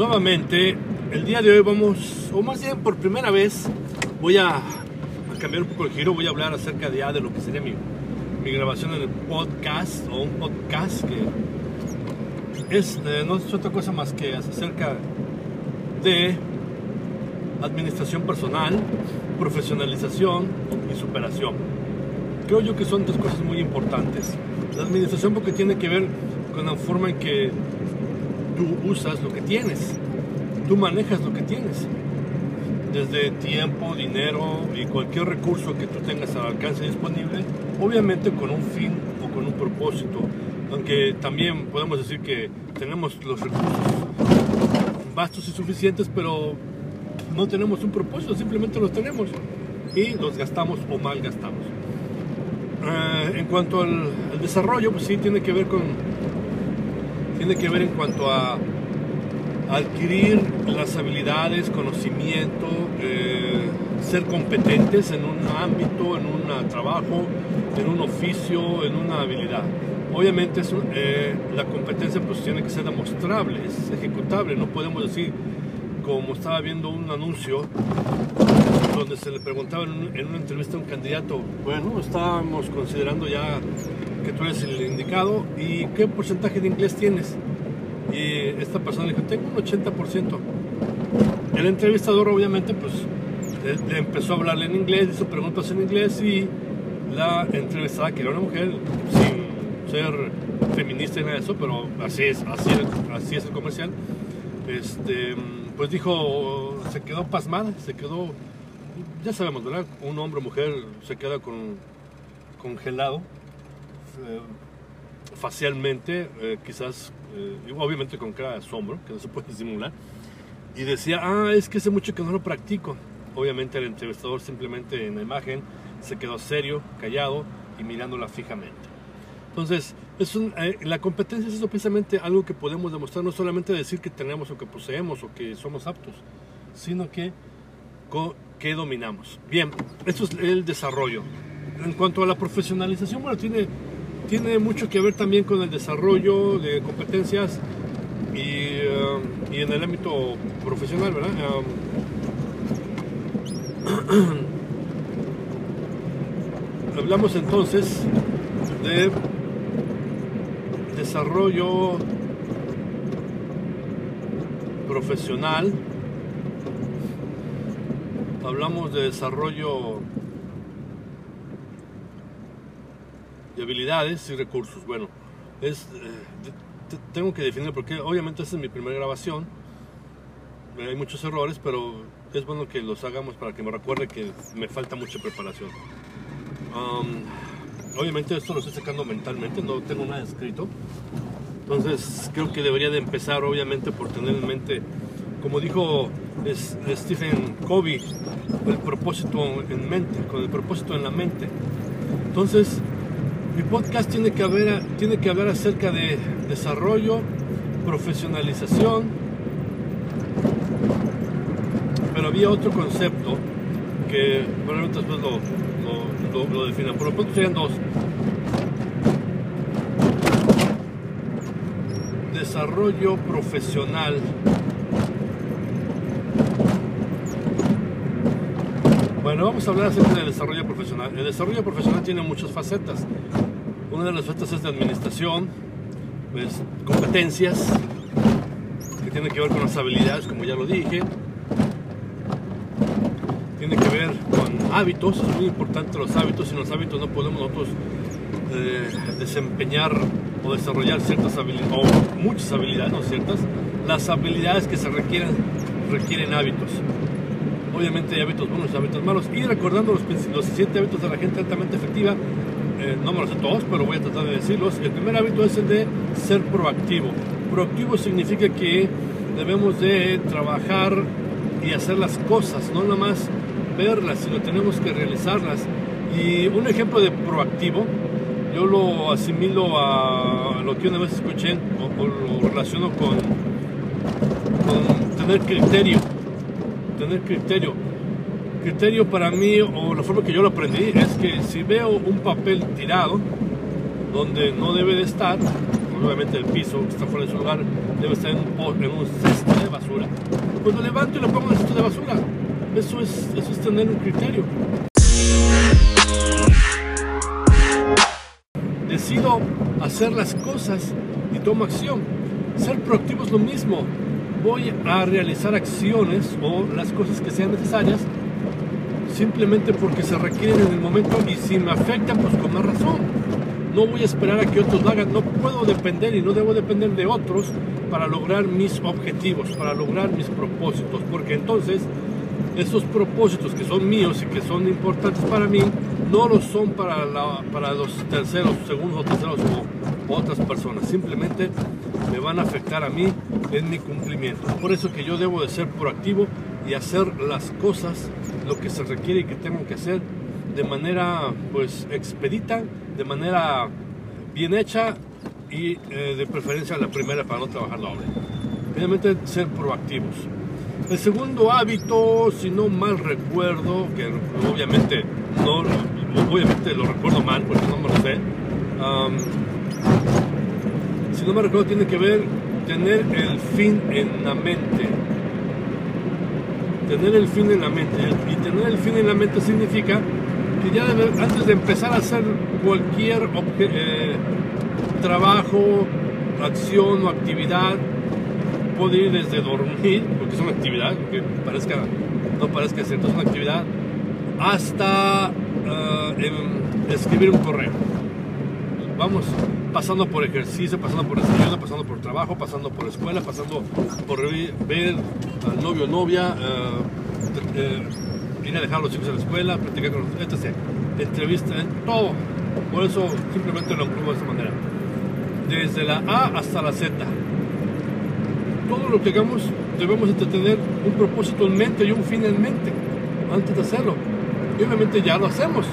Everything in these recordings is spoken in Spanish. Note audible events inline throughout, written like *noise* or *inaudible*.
nuevamente, el día de hoy vamos, o más bien por primera vez, voy a, cambiar un poco el giro, voy a hablar acerca de, ya de lo que sería mi, mi grabación en el podcast, o un podcast que es, eh, no es otra cosa más que acerca de administración personal, profesionalización y superación. Creo yo que son dos cosas muy importantes. La administración porque tiene que ver con la forma en que tú usas lo que tienes, tú manejas lo que tienes, desde tiempo, dinero y cualquier recurso que tú tengas al alcance disponible, obviamente con un fin o con un propósito, aunque también podemos decir que tenemos los recursos vastos y suficientes, pero no tenemos un propósito, simplemente los tenemos y los gastamos o mal gastamos. Uh, en cuanto al, al, desarrollo, pues sí tiene que ver con tiene que ver en cuanto a adquirir las habilidades, conocimiento, eh, ser competentes en un ámbito, en un trabajo, en un oficio, en una habilidad. Obviamente eh, la competencia pues tiene que ser demostrable, es ejecutable, no podemos decir como estaba viendo un anuncio donde se le preguntaba en, en, una entrevista a un candidato, bueno, estábamos considerando ya que tú eres el indicado y qué porcentaje de inglés tienes. Y esta persona le dijo, tengo un 80%. El entrevistador obviamente pues empezó a hablarle en inglés, hizo preguntas en inglés y la entrevistada, que era una mujer, sin ser feminista de eso, pero así es, así, así es el comercial, este, pues dijo, se quedó pasmada, se quedó, ya sabemos, ¿verdad? Un hombre o mujer se queda con, congelado facialmente, eh, quizás, eh, obviamente con cara de asombro, que no se puede *laughs* simular, y decía, ah, es que hace mucho que no lo practico. Obviamente el entrevistador simplemente en la imagen se quedó serio, callado y mirándola fijamente. Entonces, es un, eh, la competencia es eso precisamente algo que podemos demostrar, no solamente decir que tenemos o que poseemos o que somos aptos, sino que, que dominamos. Bien, esto es el desarrollo. En cuanto a la profesionalización, bueno, tiene, tiene mucho que ver también con el desarrollo de competencias y, uh, y en el ámbito profesional, ¿verdad? Um, *clears throat* hablamos entonces de desarrollo profesional, hablamos de desarrollo de habilidades y recursos. Bueno, es, eh, tengo que definir porque obviamente esta es mi primera grabación, hay muchos errores, pero es bueno que los hagamos para que me recuerde que me falta mucha preparación. Um, obviamente esto lo estoy sacando mentalmente, no tengo nada escrito. Entonces creo que debería de empezar obviamente por tener en mente, como dijo Stephen Covey, el propósito en mente, con el propósito en la mente. Entonces, mi podcast tiene que, haber, tiene que hablar acerca de desarrollo, profesionalización, pero había otro concepto que probablemente después lo, lo, lo, lo definan. Por lo pronto serían dos. Desarrollo profesional. Bueno, vamos a hablar acerca del desarrollo profesional. El desarrollo profesional tiene muchas facetas. Una de las facetas es de administración, pues, competencias, que tienen que ver con las habilidades, como ya lo dije. Tiene que ver con hábitos, es muy importante los hábitos, sin los hábitos no podemos nosotros eh, desempeñar o desarrollar ciertas habilidades, o muchas habilidades, no ciertas, las habilidades que se requieren requieren hábitos. Obviamente hay hábitos buenos y hábitos malos. Y recordando los, los siete hábitos de la gente altamente efectiva, eh, no me los sé todos, pero voy a tratar de decirlos. El primer hábito es el de ser proactivo. Proactivo significa que debemos de trabajar y hacer las cosas, no nada más verlas, sino tenemos que realizarlas. Y un ejemplo de proactivo, yo lo asimilo a lo que una vez escuché o, lo relaciono con, con tener criterio. Tener criterio. Criterio para mí, o la forma que yo lo aprendí, es que si veo un papel tirado donde no debe de estar, obviamente el piso que está fuera de su lugar debe estar en un, en un cesto de basura, pues lo levanto y lo pongo en el cesto de basura. Eso es, eso es tener un criterio. Decido hacer las cosas y tomo acción. Ser proactivo es lo mismo. Voy a realizar acciones o las cosas que sean necesarias simplemente porque se requieren en el momento y si me afectan, pues con más razón. No voy a esperar a que otros lo hagan, no puedo depender y no debo depender de otros para lograr mis objetivos, para lograr mis propósitos, porque entonces esos propósitos que son míos y que son importantes para mí, no lo son para, los terceros, segundos terceros o otras personas, simplemente me van a afectar a mí en mi cumplimiento. Por eso que yo debo de ser proactivo y hacer las cosas, lo que se requiere y que tengo que hacer de manera pues expedita, de manera bien hecha y eh, de preferencia la primera para no trabajar doble. Finalmente ser proactivos. El segundo hábito, si no mal recuerdo, que obviamente no, obviamente lo recuerdo mal porque no me lo sé, si no me recuerdo tiene que ver tener el fin en la mente tener el fin en la mente. Y tener el fin en la mente significa que ya antes de empezar a hacer cualquier eh, trabajo, acción o actividad, puede ir desde dormir, porque es una actividad, que parezca, no parezca cierto, es una actividad, hasta eh, escribir un correo. Vamos, pasando por ejercicio, pasando por desayuno, pasando por trabajo, pasando por escuela, pasando por ver al novio o novia, eh, eh, ir a dejar a los chicos a la escuela, platicar con los etc. Entrevista, en todo. Por eso simplemente lo incluyo de esta manera. Desde la A hasta la Z. Todo lo que hagamos debemos de tener un propósito en mente y un fin en mente antes de hacerlo. Y obviamente ya lo hacemos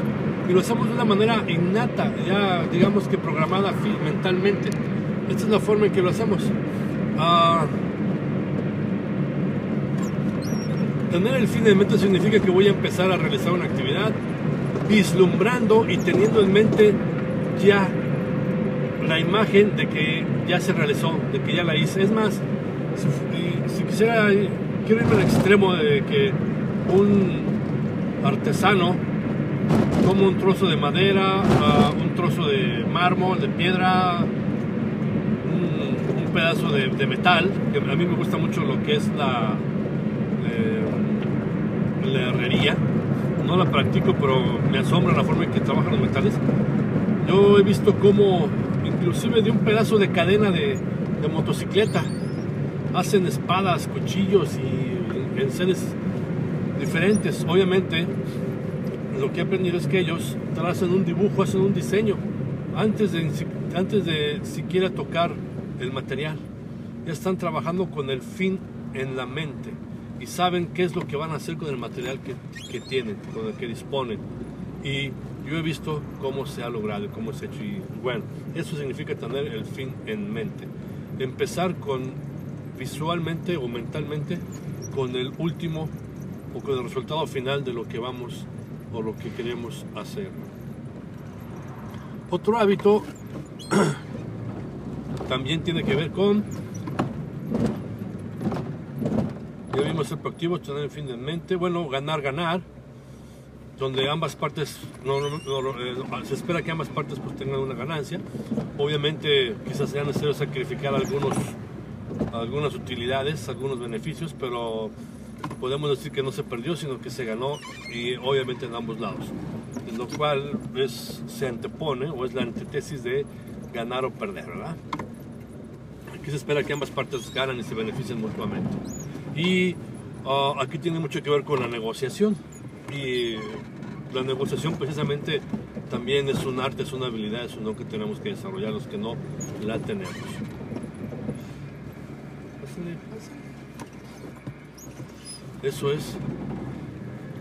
y lo hacemos de una manera innata, ya digamos que programada mentalmente. Esta es la forma en que lo hacemos. Ah, tener el fin en mente significa que voy a empezar a realizar una actividad vislumbrando y teniendo en mente ya la imagen de que ya se realizó, de que ya la hice. Es más, si, si quisiera, quiero irme al extremo de que un artesano como un trozo de madera, ah, un trozo de mármol, de piedra, un, pedazo de, metal, a mí me gusta mucho lo que es la, eh, la herrería. No la practico, pero me asombra la forma en que trabajan los metales. Yo he visto cómo, inclusive de un pedazo de cadena de, de motocicleta, hacen espadas, cuchillos y en seres diferentes. Obviamente, lo que he aprendido es que ellos trazan un dibujo, hacen un diseño antes de, antes de siquiera tocar el material. Ya están trabajando con el fin en la mente y saben qué es lo que van a hacer con el material que, que tienen, con el que disponen. Y yo he visto cómo se ha logrado, cómo se ha hecho. Y bueno, eso significa tener el fin en mente. Empezar con visualmente o mentalmente con el último o con el resultado final de lo que vamos o lo que queremos hacer. Otro hábito *clears throat* también tiene que ver con, vimos ser proactivos, tener el fin de mente, bueno, ganar, ganar, donde ambas partes, no, eh, se espera que ambas partes pues, tengan una ganancia. Obviamente quizás sea necesario sacrificar algunos, algunas utilidades, algunos beneficios, pero podemos decir que no se perdió, sino que se ganó y obviamente en ambos lados. Lo cual es, se antepone o es la antítesis de ganar o perder, ¿verdad? Aquí se espera que ambas partes ganan y se beneficien mutuamente. Y ah, aquí tiene mucho que ver con la negociación. Y la negociación precisamente también es un arte, es una habilidad, es un don que tenemos que desarrollar los que no la tenemos. Eso es,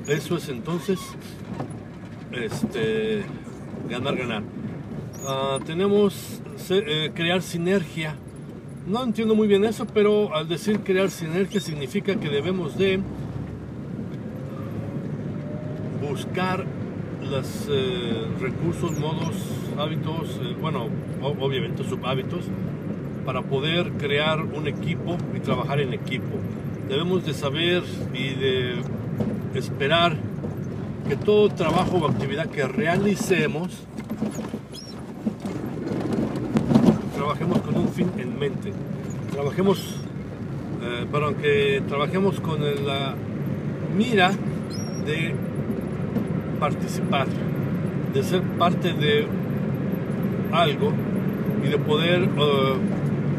eso es entonces, este, ganar, ganar. Ah, tenemos eh, crear sinergia. No entiendo muy bien eso, pero al decir crear sinergia significa que debemos de buscar los eh, recursos, modos hábitos, eh, bueno, obviamente subhábitos, para poder crear un equipo y trabajar en equipo. Debemos de saber y de esperar que todo trabajo o actividad que realicemos trabajemos con un fin en mente. Trabajemos, eh, perdón, que trabajemos con la mira de participar, de ser parte de algo y de poder eh,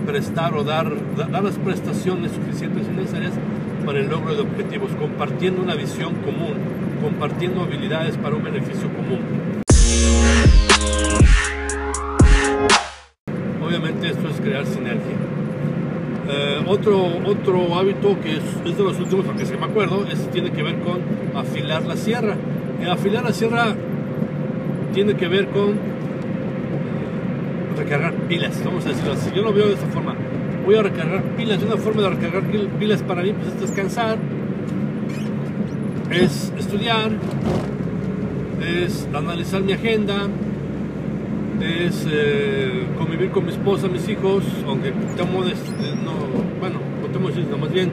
prestar o dar, dar las prestaciones suficientes y necesarias para el logro de objetivos, compartiendo una visión común, compartiendo habilidades para un beneficio común. Obviamente esto es crear sinergia. Eh, otro, otro hábito que es, de los últimos, porque se me acuerdo, es, tiene que ver con afilar la sierra. afilar la sierra tiene que ver con recargar pilas, vamos a decirlo así. Yo lo veo de esta forma. Voy a recargar pilas. Una forma de recargar pilas para mí pues, es descansar, es estudiar, es analizar mi agenda, es eh, convivir con mi esposa, mis hijos, aunque temo, no, bueno, no temo decir, más bien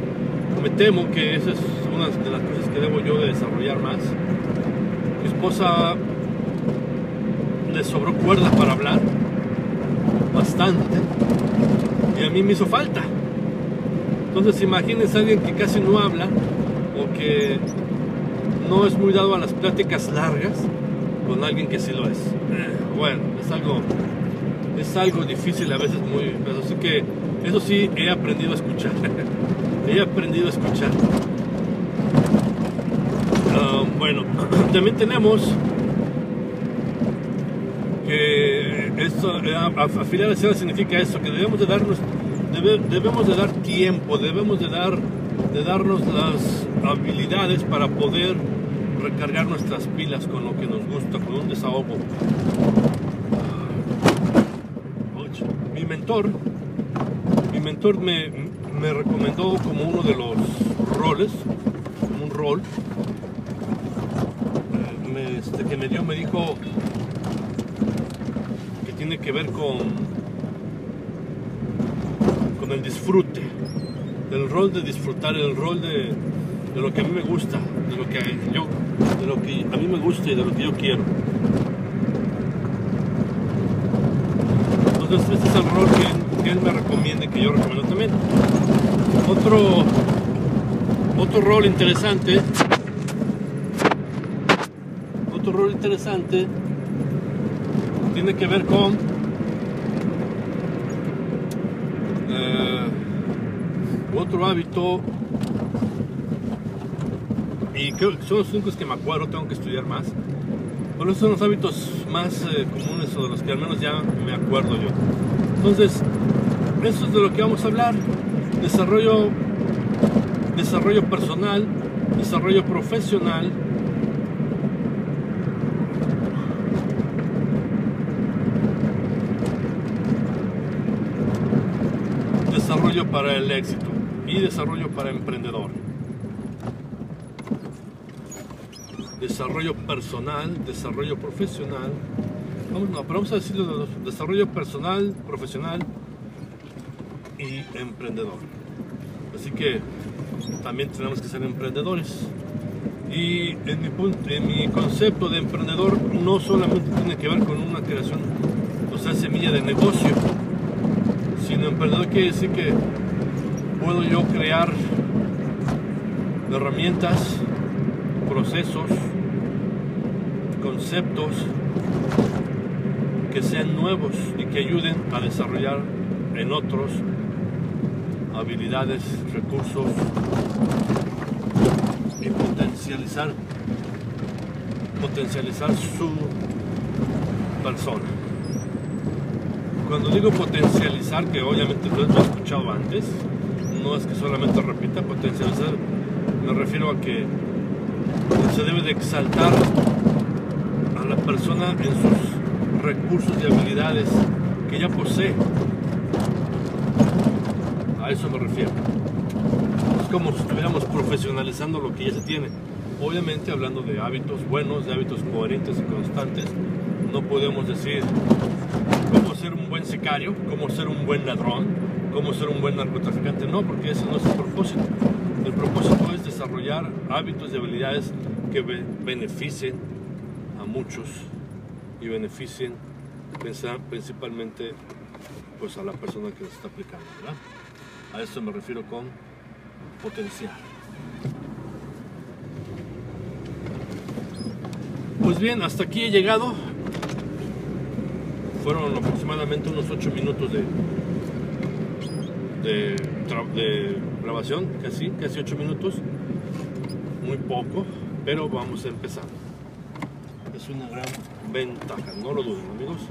me temo que esa es una de las cosas que debo yo de desarrollar más. Mi esposa le sobró cuerda para hablar, bastante, y a mí me hizo falta. Entonces imagínense a alguien que casi no habla o que no es muy dado a las pláticas largas con alguien que sí lo es. Eh, bueno, es algo, es algo difícil a veces muy, así que eso sí he aprendido a escuchar. *laughs* he aprendido a escuchar. Ah, bueno, *clears throat* también tenemos que esto, eh, afilar la sierra significa eso, que debemos de darnos, debemos de dar tiempo, debemos de dar, de darnos las habilidades para poder recargar nuestras pilas con lo que nos gusta, con un desahogo. Mi mentor, mi mentor me, me recomendó como uno de los roles, como un rol, eh, este, que me dio, me dijo tiene que ver con, con el disfrute, el rol de disfrutar, el rol de, de lo que a mí me gusta, de lo que yo, de lo que a mí me gusta y de lo que yo quiero. Entonces este es el rol que, él me recomienda y que yo recomiendo también. Otro, otro rol interesante, otro rol interesante tiene que ver con eh, otro hábito y creo que son los únicos que me acuerdo, tengo que estudiar más. Pero esos son los hábitos más eh, comunes o de los que al menos ya me acuerdo yo. Entonces, eso es de lo que vamos a hablar. Desarrollo, desarrollo personal, desarrollo profesional. Desarrollo para el éxito y desarrollo para emprendedor. desarrollo personal, desarrollo profesional. Vamos, no, pero vamos a decirlo desarrollo personal, profesional y emprendedor. Así que también tenemos que ser emprendedores. Y en mi, punto, en mi concepto de emprendedor no solamente tiene que ver con una creación, o sea, semilla de negocio, sino emprendedor quiere decir que puedo yo crear herramientas, procesos, conceptos que sean nuevos y que ayuden a desarrollar en otros habilidades, recursos y potencializar potencializar su persona. Cuando digo potencializar, que obviamente lo he escuchado antes, no es que solamente repita, potencializar, me refiero a que se debe de exaltar a la persona en sus recursos y habilidades que ya posee. A eso me refiero. Es como si estuviéramos profesionalizando lo que ya se tiene. Obviamente hablando de hábitos buenos, de hábitos coherentes y constantes, no podemos decir cómo ser un buen sicario, cómo ser un buen ladrón, cómo ser un buen narcotraficante. No, porque ese no es el propósito. El propósito es desarrollar hábitos y habilidades que beneficien a muchos y beneficien principalmente pues, a la persona que lo está aplicando. A eso me refiero con potencial. Pues bien, hasta aquí he llegado. Fueron aproximadamente unos 8 minutos de, de, grabación, casi, casi 8 minutos. Muy poco, pero vamos a empezar. Es una gran ventaja, no lo duden amigos,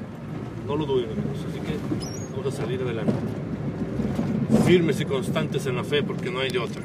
no lo duden amigos. Así que vamos a salir adelante. Firmes y constantes en la fe porque no hay de otra.